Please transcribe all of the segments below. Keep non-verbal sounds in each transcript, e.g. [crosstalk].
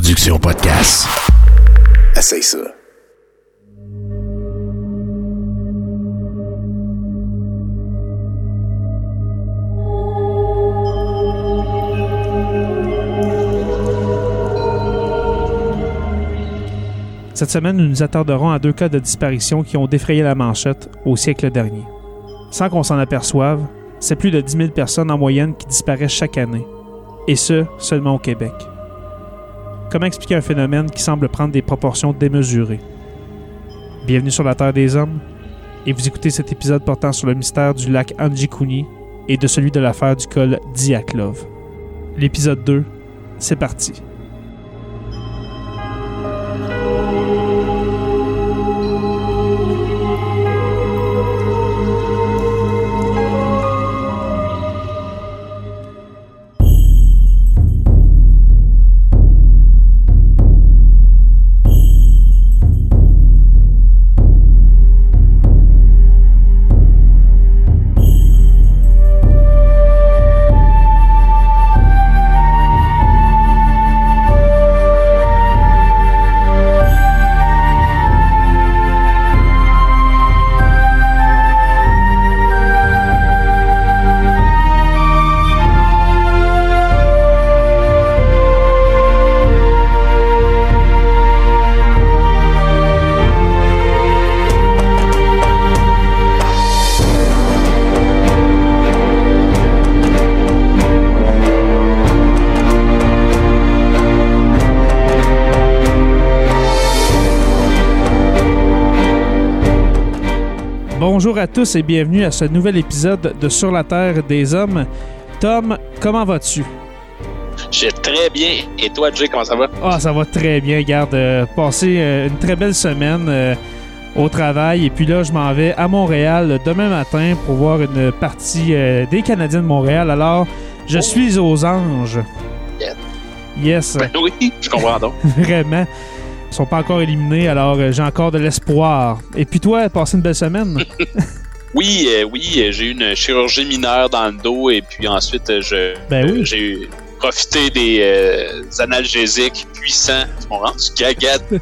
production podcast. Essaye ça. Cette semaine, nous nous attarderons à deux cas de disparition qui ont défrayé la manchette au siècle dernier. Sans qu'on s'en aperçoive, c'est plus de 10 000 personnes en moyenne qui disparaissent chaque année, et ce, seulement au Québec. Comment expliquer un phénomène qui semble prendre des proportions démesurées? Bienvenue sur la Terre des Hommes, et vous écoutez cet épisode portant sur le mystère du lac Anjikuni et de celui de l'affaire du col Diaklov. L'épisode 2, c'est parti. Bonjour à tous et bienvenue à ce nouvel épisode de Sur la Terre des Hommes. Tom, comment vas-tu? Je vais très bien. Et toi, Jay, comment ça va? Ah, ça va très bien. Garde, euh, passé euh, une très belle semaine euh, au travail. Et puis là, je m'en vais à Montréal demain matin pour voir une partie des Canadiens de Montréal. Alors, je Oh. suis aux anges. Yes, Ben oui, je comprends donc. [laughs] vraiment. Ils sont pas encore éliminés, alors euh, j'ai encore de l'espoir. Et puis toi, passé une belle semaine? [laughs] [laughs] Oui, euh, oui, euh, j'ai eu une chirurgie mineure dans le dos et puis ensuite, je, Ben oui. j'ai profité des euh, analgésiques puissants qui m'ont rendu gagade. [laughs]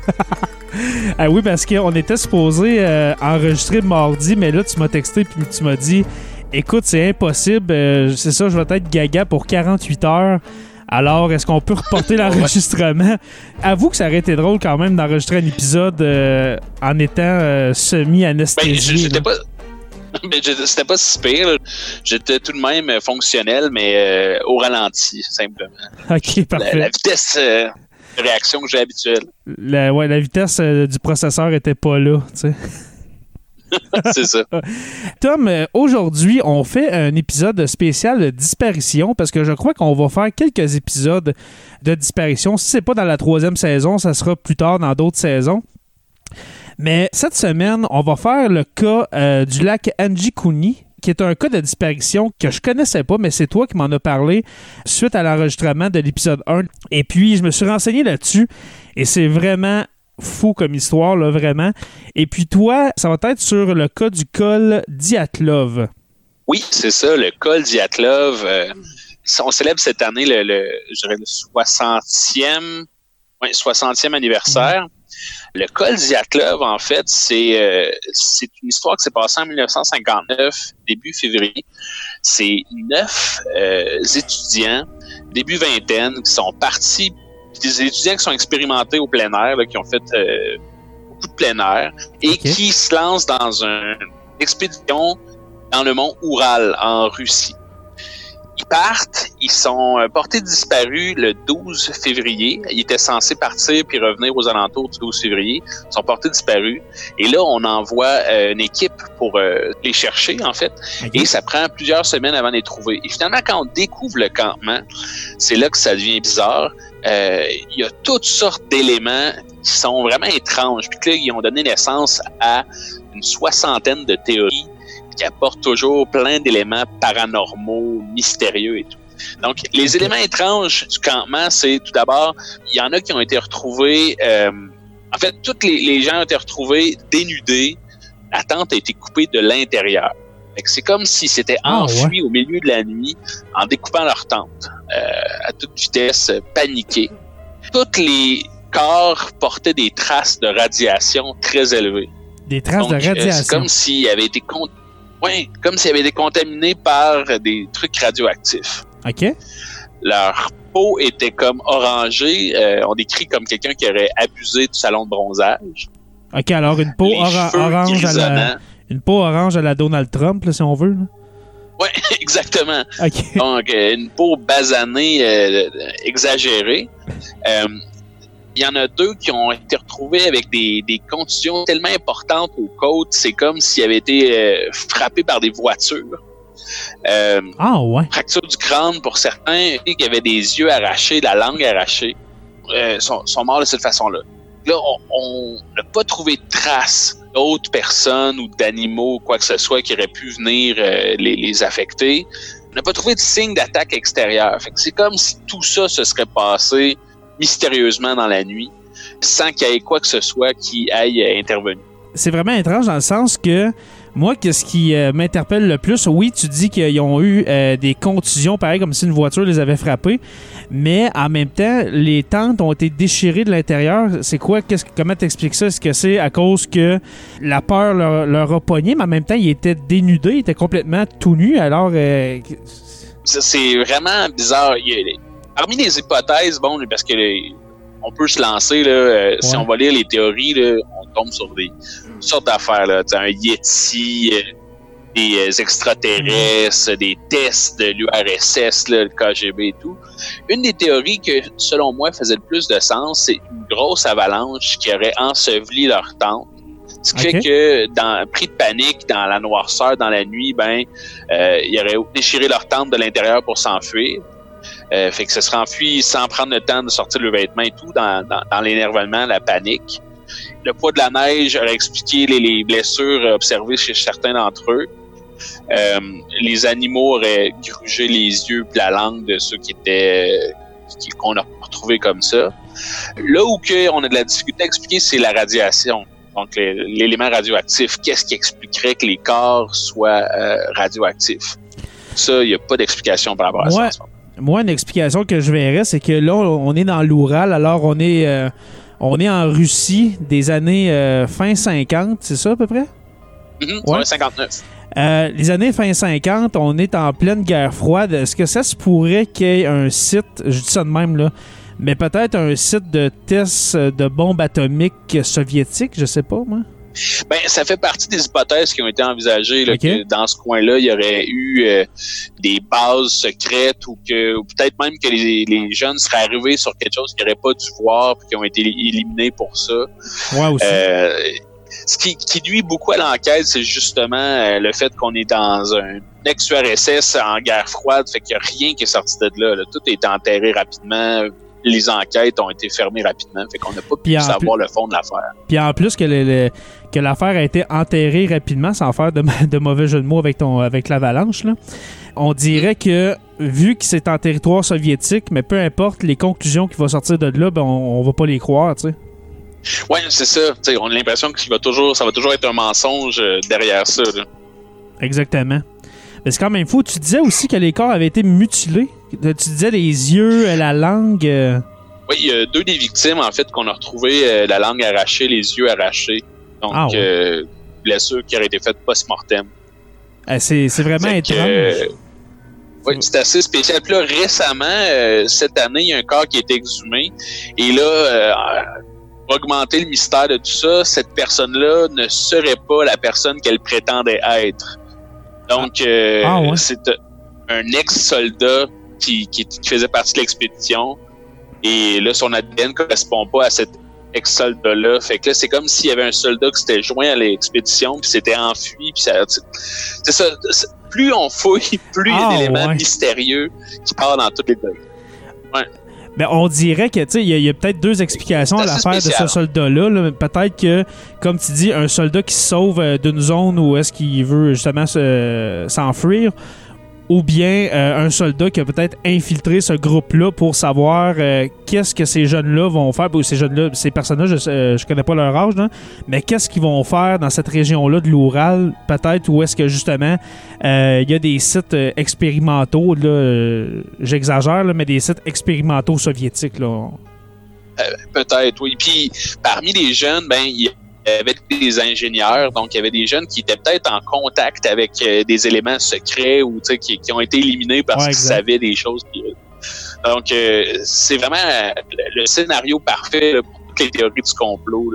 Ah oui, parce qu'on était supposé euh, enregistrer mardi, mais là, tu m'as texté puis tu m'as dit Écoute, c'est impossible, c'est ça, je vais être gaga pour 48 heures. Alors, est-ce qu'on peut reporter [laughs] l'enregistrement? Avoue que ça aurait été drôle quand même d'enregistrer un épisode euh, en étant euh, semi-anesthésié. j'étais là. pas. [laughs] Ben, j'étais- c'était pas si pire. J'étais tout de même euh, fonctionnel, mais euh, au ralenti, simplement. ok, La, parfait. la vitesse euh, de réaction que j'ai habituelle. La, ouais, la vitesse euh, du processeur était pas là, tu sais. [laughs] C'est ça. Tom, euh, aujourd'hui, on fait un épisode spécial de disparition parce que je crois qu'on va faire quelques épisodes de disparition. Si c'est pas dans la troisième saison, ça sera plus tard dans d'autres saisons. Mais cette semaine, on va faire le cas euh, du lac Anjikuni, qui est un cas de disparition que je connaissais pas, mais c'est toi qui m'en as parlé suite à l'enregistrement de l'épisode 1. Et puis, je me suis renseigné là-dessus et c'est vraiment fou comme histoire, là, vraiment. Et puis toi, ça va être sur le cas du col Diatlov. Oui, c'est ça, le col Diatlov. euh, on célèbre cette année le, le, je dirais le 60e, ouais, 60e anniversaire. Le col Diatlov, en fait, c'est euh, c'est une histoire qui s'est passée en 1959, début février. C'est neuf euh, étudiants, début vingtaine, qui sont partis, des étudiants qui sont expérimentés au plein air, là, qui ont fait euh, beaucoup de plein air, et qui se lancent dans une expédition dans le mont Oural, en Russie. Ils partent, ils sont euh, portés disparus le 12 février. Ils étaient censés partir puis revenir aux alentours du 12 février. Ils sont portés disparus. Et là, on envoie euh, une équipe pour euh, les chercher, en fait. Et ça prend plusieurs semaines avant de les trouver. Et finalement, quand on découvre le campement, c'est là que ça devient bizarre. Euh, Il y a toutes sortes d'éléments qui sont vraiment étranges. Puis là, ils ont donné naissance à une soixantaine de théories qui apportent toujours plein d'éléments paranormaux, mystérieux et tout. Donc, les éléments étranges du campement, c'est tout d'abord, il y en a qui ont été retrouvés. euh, en fait, tous les, les gens ont été retrouvés dénudés. La tente a été coupée de l'intérieur. C'est comme si c'était Ah, enfui au milieu de la nuit en découpant leur tente euh, à toute vitesse, euh, paniqués. Tous les corps portaient des traces de radiation très élevées. Des traces Donc, de euh, radiation. c'est comme s'il avait été con- comme s'il avait été contaminé par des trucs radioactifs. OK. Leur peau était comme orangée. euh, on décrit comme quelqu'un qui aurait abusé du salon de bronzage. OK, alors une peau orange à la, grisonnants. une peau orange à la Donald Trump, là, si on veut. là. Ouais, [laughs] exactement. OK. Donc, euh, une peau basanée euh, exagérée. Euh, Il y en a deux qui ont été retrouvés avec des, des contusions tellement importantes aux côtes, c'est comme s'ils avaient été euh, frappés par des voitures. Euh, Ah, ouais. fracture du crâne pour certains, qui avaient des yeux arrachés, la langue arrachée, euh, sont, sont morts de cette façon-là. Là, on- on n'a pas trouvé de traces d'autres personnes ou d'animaux, quoi que ce soit, qui auraient pu venir euh, les, affecter. On n'a pas trouvé de signe d'attaque extérieure. C'est comme si tout ça se serait passé mystérieusement dans la nuit, sans qu'il y ait quoi que ce soit qui aille euh, intervenir. c'est vraiment étrange dans le sens que moi, qu'est-ce qui euh, m'interpelle le plus, oui, tu dis qu'ils ont eu euh, des contusions, pareil comme si une voiture les avait frappés, mais en même temps, les tentes ont été déchirées de l'intérieur. C'est quoi, comment t'expliques ça? Est-ce que c'est à cause que la peur leur, a pogné, mais en même temps, ils étaient dénudés, ils étaient complètement tout nus, alors... euh, c'est vraiment bizarre. Parmi les hypothèses, bon, parce que on peut se lancer, là, euh, si on va lire les théories, là, on tombe sur des sortes d'affaires. Là, un Yeti, euh, des euh, extraterrestres, des tests de l'URSS, le KGB et tout. Une des théories que, selon moi, faisait le plus de sens, c'est une grosse avalanche qui aurait enseveli leur tente. Ce qui fait que, dans pris de panique, dans la noirceur, dans la nuit, ben, euh, ils auraient déchiré leur tente de l'intérieur pour s'enfuir. Euh, fait que ce serait enfui sans prendre le temps de sortir le vêtement et tout, dans, dans, dans l'énervement, la panique. Le poids de la neige aurait expliqué les, les blessures observées chez certains d'entre eux. Euh, les animaux auraient grugé les yeux et la langue de ceux qui étaient qu'on a retrouvés comme ça. Là où on a de la difficulté à expliquer, c'est la radiation. Donc l'élément radioactif. Qu'est-ce qui expliquerait que les corps soient euh, radioactifs? Ça, il n'y a pas d'explication par rapport à ça. Ouais. moment. Moi, une explication que je verrais, c'est que là, on est dans l'Oural, alors on est, euh, on est en Russie des années euh, fin 50, c'est ça à peu près? Ouais. ouais, 59. Euh, les années fin 50, on est en pleine guerre froide. Est-ce que ça se pourrait qu'il y ait un site, je dis ça de même là, mais peut-être un site de test de bombes atomiques soviétiques, je sais pas moi. Ben, ça fait partie des hypothèses qui ont été envisagées là, que dans ce coin-là, il y aurait eu euh, des bases secrètes ou que ou peut-être même que les, les jeunes seraient arrivés sur quelque chose qu'ils n'auraient pas dû voir puis qui ont été éliminés pour ça. Ouais aussi. Euh, ce qui, qui nuit beaucoup à l'enquête, c'est justement euh, le fait qu'on est dans un ex-URSS en guerre froide, fait qu'il n'y a rien qui est sorti de là, là. Tout est enterré rapidement. Les enquêtes ont été fermées rapidement, fait qu'on n'a pas pu savoir le fond de l'affaire. Puis en plus que le- le- que l'affaire a été enterrée rapidement, sans faire de, [laughs] de mauvais jeu de mots avec ton avec l'avalanche, là, on dirait que vu que c'est en territoire soviétique, mais peu importe les conclusions qui vont sortir de là, ben on, on va pas les croire, tu sais. Ouais, c'est ça. T'sais, on a l'impression que ça va toujours, ça va toujours être un mensonge euh, derrière ça. là. Exactement. Mais c'est quand même fou. Tu disais aussi que les corps avaient été mutilés. Tu disais les yeux, la langue. euh, Oui, il y a deux des victimes, en fait, qu'on a retrouvé euh, la langue arrachée, les yeux arrachés. Donc, Ah ouais. euh, blessure qui aurait été faite post-mortem. euh, c'est c'est vraiment Fait étrange. euh, oui, c'est assez spécial. Puis là, récemment, euh, cette année, il y a un corps qui a été exhumé. Et là, euh, pour augmenter le mystère de tout ça, cette personne-là ne serait pas la personne qu'elle prétendait être. Donc, euh, Ah ouais. c'est un ex-soldat qui, qui, qui faisait partie de l'expédition. Et là, son ADN ne correspond pas à cet ex-soldat-là. Fait que là, c'est comme s'il y avait un soldat qui s'était joint à l'expédition, puis s'était enfui. Puis ça, c'est ça. Plus on fouille, [laughs] plus il y a Ah, d'éléments ouais. mystérieux qui partent dans toutes les degrés. Ben, on dirait que, tu sais, il y a, peut-être deux explications à l'affaire de ce soldat-là. là. Peut-être que, comme tu dis, un soldat qui se sauve euh, d'une zone où est-ce qu'il veut justement se- s'enfuir, ou bien euh, un soldat qui a peut-être infiltré ce groupe-là pour savoir euh, qu'est-ce que ces jeunes-là vont faire. Ou ces jeunes-là, ces personnes-là, je, euh, connais pas leur âge, mais qu'est-ce qu'ils vont faire dans cette région-là de l'Oural, peut-être, où est-ce que justement euh, il y a des sites expérimentaux, j'exagère, là, mais des sites expérimentaux soviétiques. Là. peut-être, oui. Puis parmi les jeunes, ben il y avait des ingénieurs, donc il y avait des jeunes qui étaient peut-être en contact avec des éléments secrets ou qui, qui ont été éliminés parce qu'ils savaient des choses. donc c'est vraiment le, scénario parfait pour toutes les théories du complot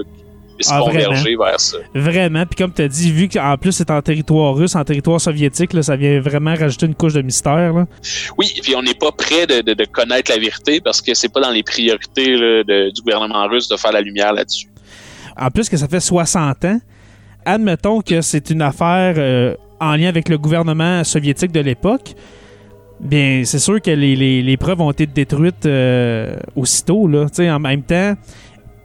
ah, converger vers ça. Vraiment. Puis comme tu as dit, vu qu'en plus c'est en territoire russe, en territoire soviétique, ça vient vraiment rajouter une couche de mystère. Oui, puis on n'est pas prêt de, connaître la vérité parce que c'est pas dans les priorités du gouvernement russe de faire la lumière là-dessus. En plus que ça fait 60 ans, admettons que c'est une affaire euh, en lien avec le gouvernement soviétique de l'époque. Bien, c'est sûr que les, preuves ont été détruites euh, aussitôt. En même temps,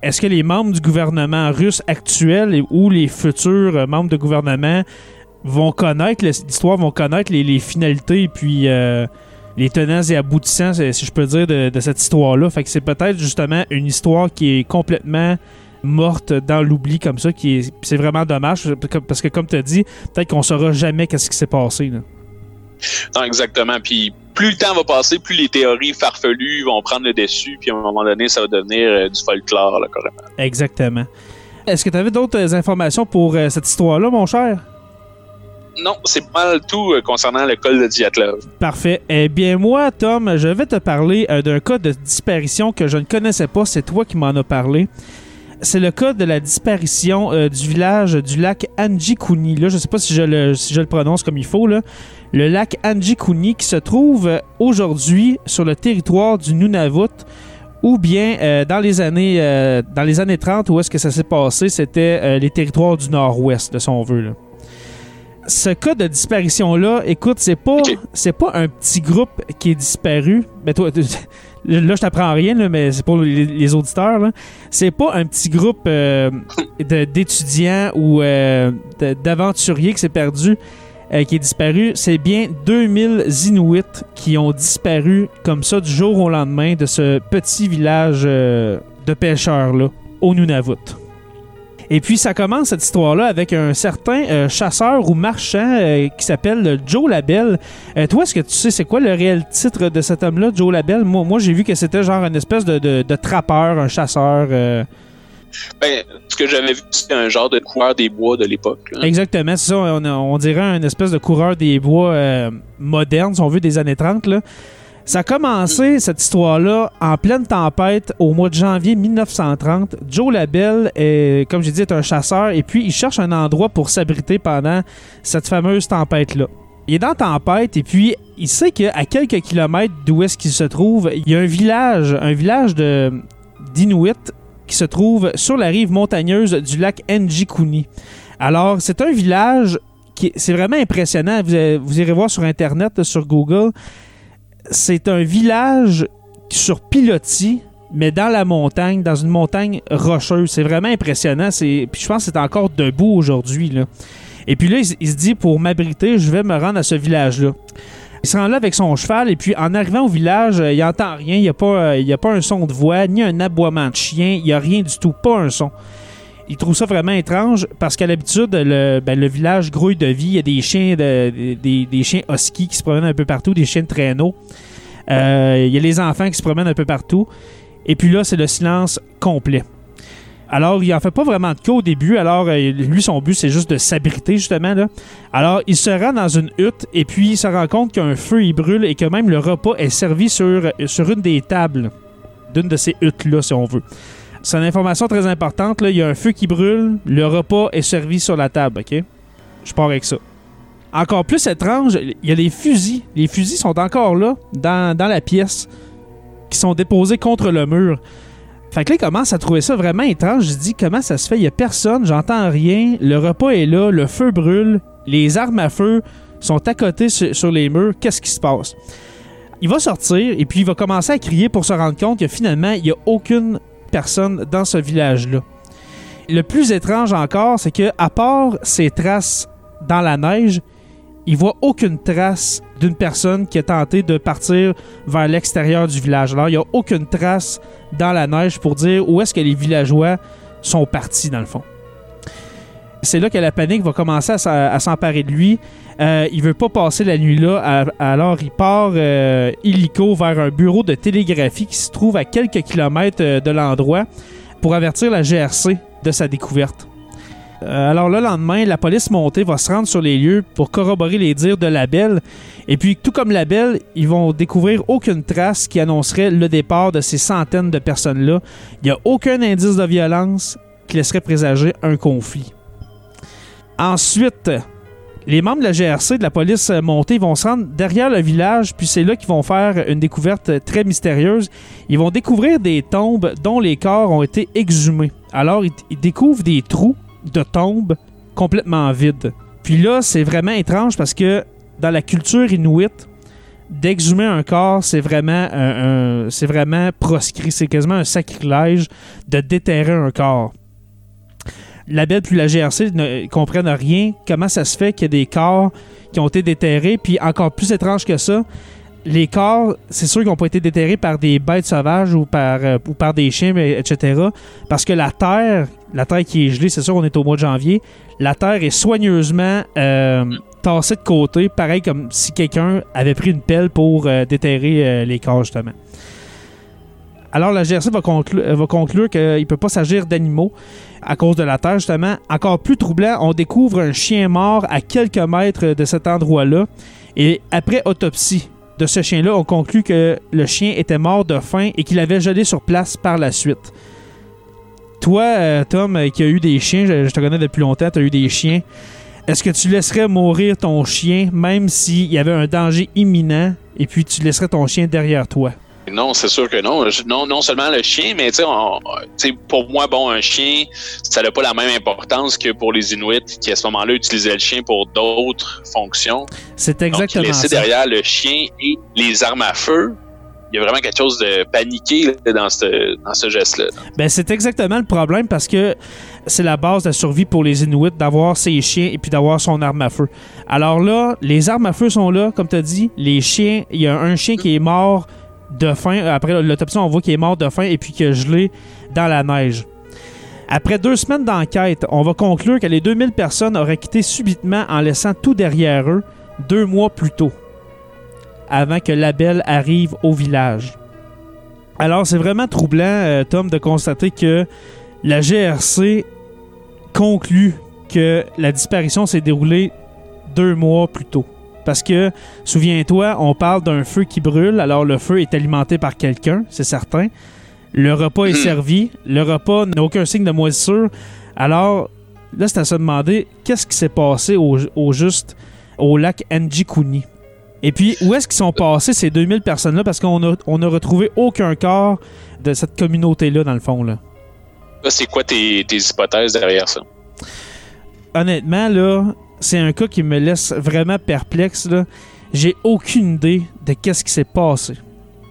est-ce que les membres du gouvernement russe actuel ou les futurs euh, membres de gouvernement vont connaître l'histoire, vont connaître les, finalités puis les tenants et aboutissants, si je peux dire, de, cette histoire-là? Fait que c'est peut-être justement une histoire qui est complètement morte dans l'oubli comme ça, qui est, c'est vraiment dommage parce que comme tu as dit, peut-être qu'on saura jamais qu'est-ce qui s'est passé. Non, exactement. Puis plus le temps va passer, plus les théories farfelues vont prendre le dessus, puis à un moment donné, ça va devenir euh, du folklore, là, carrément. Exactement. Est-ce que tu avais d'autres informations pour euh, cette histoire-là, mon cher? Non, c'est pas mal tout euh, concernant le col de Diatlov. Parfait. Eh bien, moi, Tom, je vais te parler d'un cas de disparition que je ne connaissais pas. C'est toi qui m'en as parlé. C'est le cas de la disparition du village du lac Anjikuni. Là, je sais pas si je, le, si je le prononce comme il faut. Là le lac Anjikuni qui se trouve aujourd'hui sur le territoire du Nunavut ou bien euh, dans les années euh, dans les années 30 où est-ce que ça s'est passé, c'était euh, les territoires du nord-ouest de son veut. Ce cas de disparition là, écoute, c'est pas c'est pas un petit groupe qui est disparu. Ben toi là je t'apprends rien mais c'est pour les, auditeurs C'est pas un petit groupe d'étudiants ou d'aventuriers qui s'est perdu. Euh, qui est disparu, c'est bien 2000 Inuits qui ont disparu comme ça du jour au lendemain de ce petit village euh, de pêcheurs-là, au Nunavut. Et puis ça commence cette histoire-là avec un certain euh, chasseur ou marchand qui s'appelle Joe Labelle. toi, est-ce que tu sais c'est quoi le réel titre de cet homme-là, Joe Labelle? Moi, moi j'ai vu que c'était genre une espèce de, de trappeur, un chasseur. Ben, ce que j'avais vu, c'était un genre de coureur des bois de l'époque. Exactement, c'est ça. On, dirait un espèce de coureur des bois euh, moderne, si on veut, des années 30. Là. Ça a commencé, mm. cette histoire-là, en pleine tempête au mois de janvier 1930. Joe Labelle, est, comme j'ai dit, un chasseur et puis il cherche un endroit pour s'abriter pendant cette fameuse tempête-là. Il est dans tempête et puis il sait qu'à quelques kilomètres d'où est-ce qu'il se trouve, il y a un village, un village de d'Inuit qui se trouve sur la rive montagneuse du lac Njikuni. Alors, c'est un village qui c'est vraiment impressionnant. Vous, irez voir sur Internet, sur Google. C'est un village sur pilotis, mais dans la montagne, dans une montagne rocheuse. C'est vraiment impressionnant. Puis je pense que c'est encore debout aujourd'hui. Et puis là, il se dit, pour m'abriter, je vais me rendre à ce village-là. Il se rend là avec son cheval et puis en arrivant au village, euh, il entend rien. Il n'y a, euh, a pas un son de voix, ni un aboiement de chien. Il n'y a rien du tout, pas un son. Il trouve ça vraiment étrange parce qu'à l'habitude, le, ben, village grouille de vie. Il y a des chiens, de, des, chiens husky qui se promènent un peu partout, des chiens de traîneau. Euh, il y a les enfants qui se promènent un peu partout. Et puis là, c'est le silence complet. Alors, il en fait pas vraiment de cas au début. Alors, euh, lui, son but, c'est juste de s'abriter, justement. Là. Alors, il se rend dans une hutte et puis il se rend compte qu'un feu, il brûle et que même le repas est servi sur, sur une des tables d'une de ces huttes-là, si on veut. C'est une information très importante. Là. Il y a un feu qui brûle, le repas est servi sur la table, OK? Je pars avec ça. Encore plus étrange, il y a les fusils. Les fusils sont encore là, dans, dans la pièce, qui sont déposés contre le mur. Fait que là, il commence à trouver ça vraiment étrange. Je dis comment ça se fait, il n'y a personne, j'entends rien, le repas est là, le feu brûle, les armes à feu sont à côté sur, les murs, qu'est-ce qui se passe? Il va sortir et puis il va commencer à crier pour se rendre compte que finalement, il n'y a aucune dans ce village-là. Le plus étrange encore, c'est que à part ces traces dans la neige, il voit aucune trace d'une personne qui a tenté de partir vers l'extérieur du village. Alors, il n'y a aucune trace dans la neige pour dire où est-ce que les villageois sont partis, dans le fond. C'est là que la panique va commencer à s'emparer de lui. Euh, il veut pas passer la nuit là, alors il part euh, illico vers un bureau de télégraphie qui se trouve à quelques kilomètres euh, de l'endroit pour avertir la GRC de sa découverte. Euh, alors le lendemain, la police montée va se rendre sur les lieux pour corroborer les dires de Labelle. Et puis, tout comme Labelle, ils vont découvrir aucune trace qui annoncerait le départ de ces centaines de personnes-là. Il n'y a aucun indice de violence qui laisserait présager un conflit. Ensuite, les membres de la GRC, de la police montée, vont se rendre derrière le village, puis c'est là qu'ils vont faire une découverte très mystérieuse. Ils vont découvrir des tombes dont les corps ont été exhumés. Alors, ils découvrent des trous de tombes complètement vides. Puis là, c'est vraiment étrange parce que dans la culture inuite, d'exhumer un corps, c'est vraiment, c'est vraiment proscrit. C'est quasiment un sacrilège de déterrer un corps. La Belle puis la GRC ne comprennent rien. Comment ça se fait qu'il y a des corps qui ont été déterrés? Puis encore plus étrange que ça, les corps, c'est sûr qu'ils n'ont pas été déterrés par des bêtes sauvages ou par, euh, des chiens, etc. Parce que la terre, la terre qui est gelée, c'est sûr, on est au mois de janvier, la terre est soigneusement euh, tassée de côté, pareil comme si quelqu'un avait pris une pelle pour euh, déterrer les corps, justement. Alors la GRC va, va conclure qu'il ne peut pas s'agir d'animaux à cause de la terre, justement. Encore plus troublant, on découvre un chien mort à quelques mètres de cet endroit-là. Et après autopsie, de ce chien-là, on conclut que le chien était mort de faim et qu'il avait gelé sur place par la suite. Toi, euh, Tom, euh, qui a eu des chiens, je, te connais depuis longtemps, tu as eu des chiens. Est-ce que tu laisserais mourir ton chien même s'il y avait un danger imminent et puis tu laisserais ton chien derrière toi? Non, c'est sûr que non. Non, non seulement le chien, mais tu sais, pour moi, bon, un chien, ça n'a pas la même importance que pour les Inuits qui, à ce moment-là, utilisaient le chien pour d'autres fonctions. C'est exactement Donc, laisser derrière le chien et les armes à feu, il y a vraiment quelque chose de paniqué dans ce, dans ce geste-là. Ben, c'est exactement le problème parce que c'est la base de la survie pour les Inuits d'avoir ses chiens et puis d'avoir son arme à feu. Alors là, les armes à feu sont là, comme tu as dit. Les chiens, il y a un chien qui est mort de faim. Après l'autopsie, on voit qu'il est mort de faim et puis est gelé dans la neige. Après deux semaines d'enquête, on va conclure que les 2000 personnes auraient quitté subitement en laissant tout derrière eux deux mois plus tôt, avant que Labelle arrive au village. Alors, c'est vraiment troublant, euh, Tom, de constater que la GRC conclut que la disparition s'est déroulée deux mois plus tôt. Parce que, souviens-toi, on parle d'un feu qui brûle, alors le feu est alimenté par quelqu'un, c'est certain. Le repas est hmm. servi, le repas n'a aucun signe de moisissure. Alors, là, c'est à se demander qu'est-ce qui s'est passé au, juste au lac Njikuni. Et puis, où est-ce qu'ils sont passés ces 2000 personnes-là? Parce qu'on n'a on a retrouvé aucun corps de cette communauté-là, dans le fond. Là. c'est quoi tes, tes hypothèses derrière ça? Honnêtement, là, c'est un cas qui me laisse vraiment perplexe. J'ai aucune idée de qu'est-ce qui s'est passé.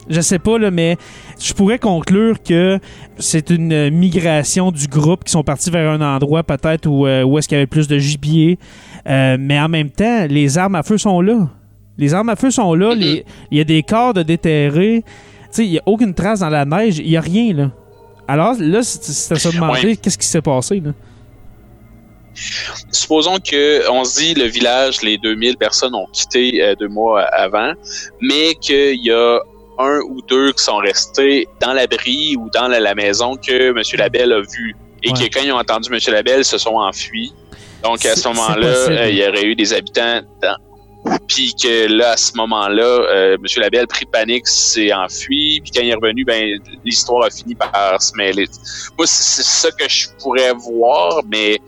Je sais pas, là, mais je pourrais conclure que c'est une migration du groupe qui sont partis vers un endroit peut-être où, euh, où est-ce qu'il y avait plus de gibier. Euh, mais en même temps, les armes à feu sont là. Les armes à feu sont là. Il y a des corps de déterrés. Il n'y a aucune trace dans la neige. Il n'y a rien. là. Alors là, c'est à se demander qu'est-ce qui s'est passé. Là. Supposons que on se dit le village, les 2000 personnes ont quitté euh, deux mois avant, mais qu'il y a un ou deux qui sont restés dans l'abri ou dans la, maison que M. Labelle a vu et que quand ils ont entendu M. Labelle, se sont enfuis. Donc à ce moment-là, euh, il y aurait eu des habitants dans, puis que là, à ce moment-là, euh, M. Labelle, pris de panique, s'est enfui. Puis quand il est revenu, ben l'histoire a fini par se mêler. Moi, c'est ça que je pourrais voir, mais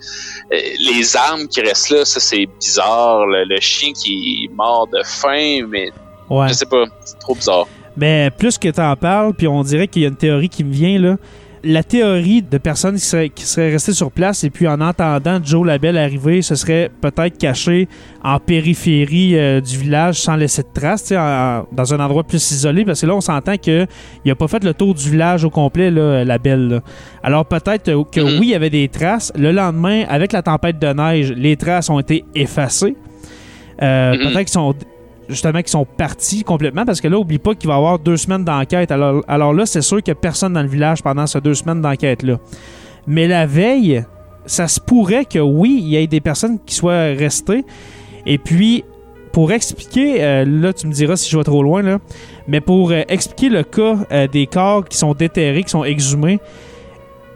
euh, les armes qui restent là, ça c'est bizarre. Le, chien qui est mort de faim, mais je sais pas, c'est trop bizarre. Mais plus que tu en parles, puis on dirait qu'il y a une théorie qui me vient là la théorie de personnes qui seraient, qui seraient restées sur place et puis en entendant Joe Labelle arriver, ce serait peut-être caché en périphérie euh, du village sans laisser de traces, dans un endroit plus isolé, parce que là, on s'entend qu'il n'a pas fait le tour du village au complet, là, Labelle. Alors peut-être que mm-hmm. oui, il y avait des traces. Le lendemain, avec la tempête de neige, les traces ont été effacées. Euh, mm-hmm. Peut-être qu'ils sont justement qui sont partis complètement parce que là, oublie pas qu'il va y avoir deux semaines d'enquête. Alors, alors là, c'est sûr qu'il n'y a personne dans le village pendant ces deux semaines d'enquête-là. Mais la veille, ça se pourrait que oui, il y ait des personnes qui soient restées. Et puis, pour expliquer, euh, là, tu me diras si je vais trop loin, là, mais pour euh, expliquer le cas euh, des corps qui sont déterrés, qui sont exhumés,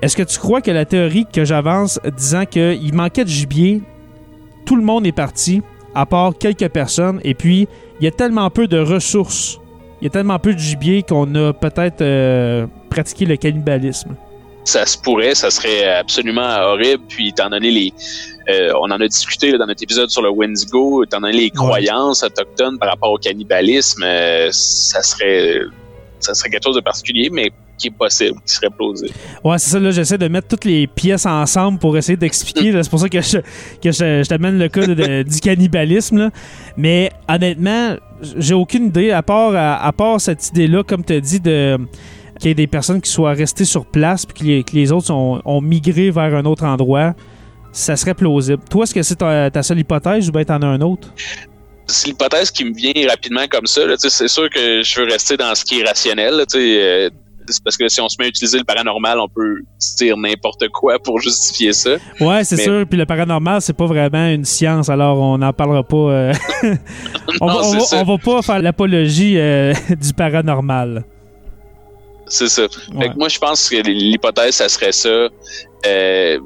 est-ce que tu crois que la théorie que j'avance disant qu'il manquait de gibier, tout le monde est parti, à part quelques personnes, et puis il y a tellement peu de ressources, il y a tellement peu de gibier qu'on a peut-être euh, pratiqué le cannibalisme? Ça se pourrait, ça serait absolument horrible. Puis, étant donné les. euh, on en a discuté là, dans notre épisode sur le Wendigo, étant donné les croyances autochtones par rapport au cannibalisme, euh, ça serait. Ça serait quelque chose de particulier, mais qui est possible, qui serait plausible. Ouais, c'est ça, là, j'essaie de mettre toutes les pièces ensemble pour essayer d'expliquer. C'est pour ça que je, que je, je t'amène le cas de- de- [laughs] du cannibalisme. là. Mais honnêtement, j'ai aucune idée, à part, à, à part cette idée-là, comme tu as dit, de qu'il y ait des personnes qui soient restées sur place puis que les, que les autres ont, ont migré vers un autre endroit. Ça serait plausible. Toi, est-ce que c'est ta, ta seule hypothèse ou bien t'en as un autre? c'est l'hypothèse qui me vient rapidement comme ça. C'est sûr que je veux rester dans ce qui est rationnel. là, euh, c'est parce que si on se met à utiliser le paranormal, on peut dire n'importe quoi pour justifier ça. Ouais, c'est Mais- sûr. Puis le paranormal, c'est pas vraiment une science, alors on n'en parlera pas. euh, [laughs] on, va, Non, on c'est va- ça. on va pas faire l'apologie euh, [laughs] du paranormal. C'est ça. Ouais. Fait que moi, je pense que l'hypothèse, ça serait ça. Euh,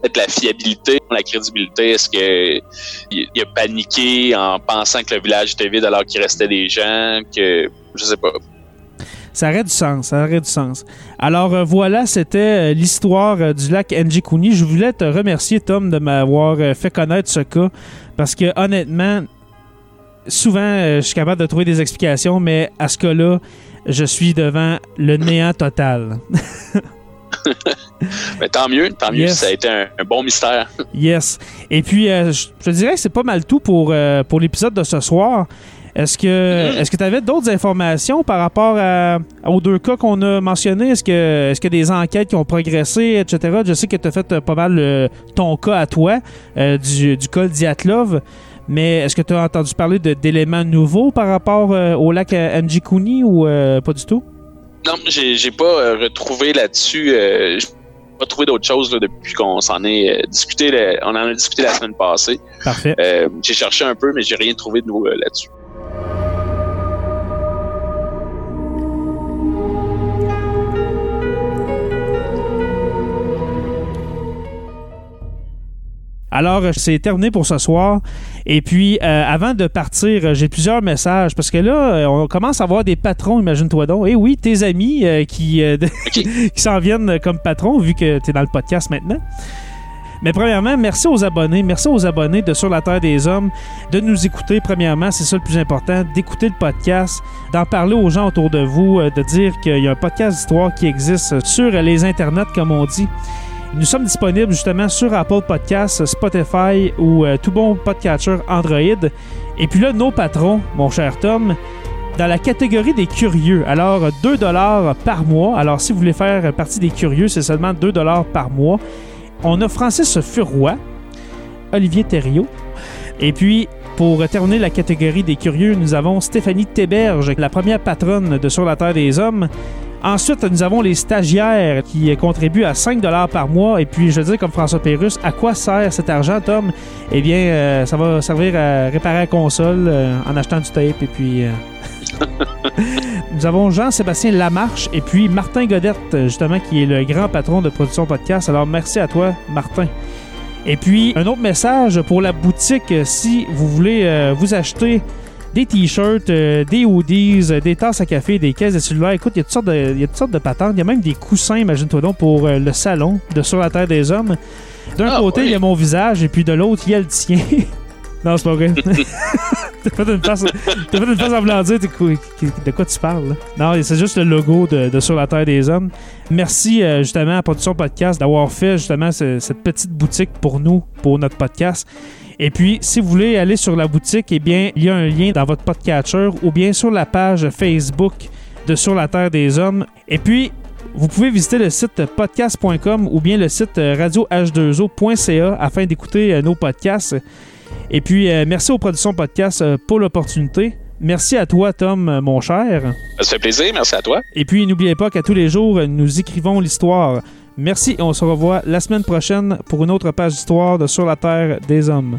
peut-être la fiabilité, la crédibilité. Est-ce que il il a paniqué en pensant que le village était vide alors qu'il restait des gens? Que je sais pas. Ça aurait du sens, ça aurait du sens. Alors euh, voilà, c'était euh, l'histoire euh, du lac Njikuni. Je voulais te remercier, Tom, de m'avoir fait connaître ce cas. Parce que honnêtement, souvent, je suis capable de trouver des explications, mais à ce cas-là, je suis devant le néant total. [laughs] Mais tant mieux, tant mieux. Yes. Ça a été un, un bon mystère. Yes. Et puis, euh, je dirais que c'est pas mal tout pour, euh, pour l'épisode de ce soir. Est-ce que est-ce que tu avais d'autres informations par rapport à- aux deux cas qu'on a mentionnés? Est-ce que est-ce que des enquêtes qui ont progressé, etc.? Je sais que tu as fait euh, pas mal euh, ton cas à toi, euh, du, du col Diatlov. Mais est-ce que tu as entendu parler d'éléments nouveaux par rapport euh, au lac euh, Njikuni ou pas du tout? Non, j'ai j'ai pas retrouvé là-dessus. Euh, j'ai pas trouvé d'autre chose là, depuis qu'on s'en est euh, discuté. on en a discuté la semaine passée. Parfait. Euh, j'ai cherché un peu, mais j'ai rien trouvé de nouveau euh, là-dessus. Alors, euh, c'est terminé pour ce soir. Et puis, euh, avant de partir, euh, j'ai plusieurs messages parce que là, on commence à avoir des patrons, imagine-toi donc. Et oui, tes amis euh, qui, euh, [laughs] qui s'en viennent comme patrons, vu que tu es dans le podcast maintenant. Mais premièrement, merci aux abonnés. Merci aux abonnés de Sur la Terre des Hommes de nous écouter. Premièrement, c'est ça le plus important, d'écouter le podcast, d'en parler aux gens autour de vous, de dire qu'il y a un podcast d'histoire qui existe sur les internets, comme on dit. Nous sommes disponibles justement sur Apple Podcasts, Spotify ou euh, tout bon podcatcher Android. Et puis là, nos patrons, mon cher Tom, dans la catégorie des curieux. Alors, 2 par mois. Alors, si vous voulez faire partie des curieux, c'est seulement 2 par mois. On a Francis Furoy, Olivier Thériault. Et puis, pour terminer la catégorie des curieux, nous avons Stéphanie Théberge, la première patronne de Sur la Terre des Hommes. Ensuite, nous avons les stagiaires qui contribuent à 5 par mois. Et puis, je veux dire, comme François Pérusse, à quoi sert cet argent, Tom? Eh bien, euh, ça va servir à réparer la console euh, en achetant du tape. Et puis, euh, [laughs] nous avons Jean-Sébastien Lamarche et puis Martin Godette, justement, qui est le grand patron de Production Podcast. Alors, merci à toi, Martin. Et puis, un autre message pour la boutique, si vous voulez vous acheter des t-shirts, euh, des hoodies, euh, des tasses à café, des caisses de cellulaire. Écoute, il y a toutes sortes de, il y a toutes sortes de patentes. Il y a même des coussins, imagine-toi donc, pour euh, le salon de Sur la Terre des Hommes. D'un Ah, côté, oui. il y a mon visage, et puis de l'autre, il y a le tien. [laughs] non, c'est pas vrai. [laughs] [laughs] T'as fait une face, t'as fait une face en dire de quoi tu parles. là? Non, c'est juste le logo de, de Sur la Terre des Hommes. Merci euh, justement à Production Podcast d'avoir fait justement ce- cette petite boutique pour nous, pour notre podcast. Et puis, si vous voulez aller sur la boutique, eh bien, il y a un lien dans votre podcatcher ou bien sur la page Facebook de Sur la Terre des Hommes. Et puis, vous pouvez visiter le site podcast.com ou bien le site euh, radioh2o.ca afin d'écouter euh, nos podcasts. Et puis, euh, merci aux productions podcast pour l'opportunité. Merci à toi, Tom, mon cher. Ça fait plaisir, merci à toi. Et puis, n'oubliez pas qu'à tous les jours, nous écrivons l'histoire. Merci et on se revoit la semaine prochaine pour une autre page d'histoire de Sur la Terre des Hommes.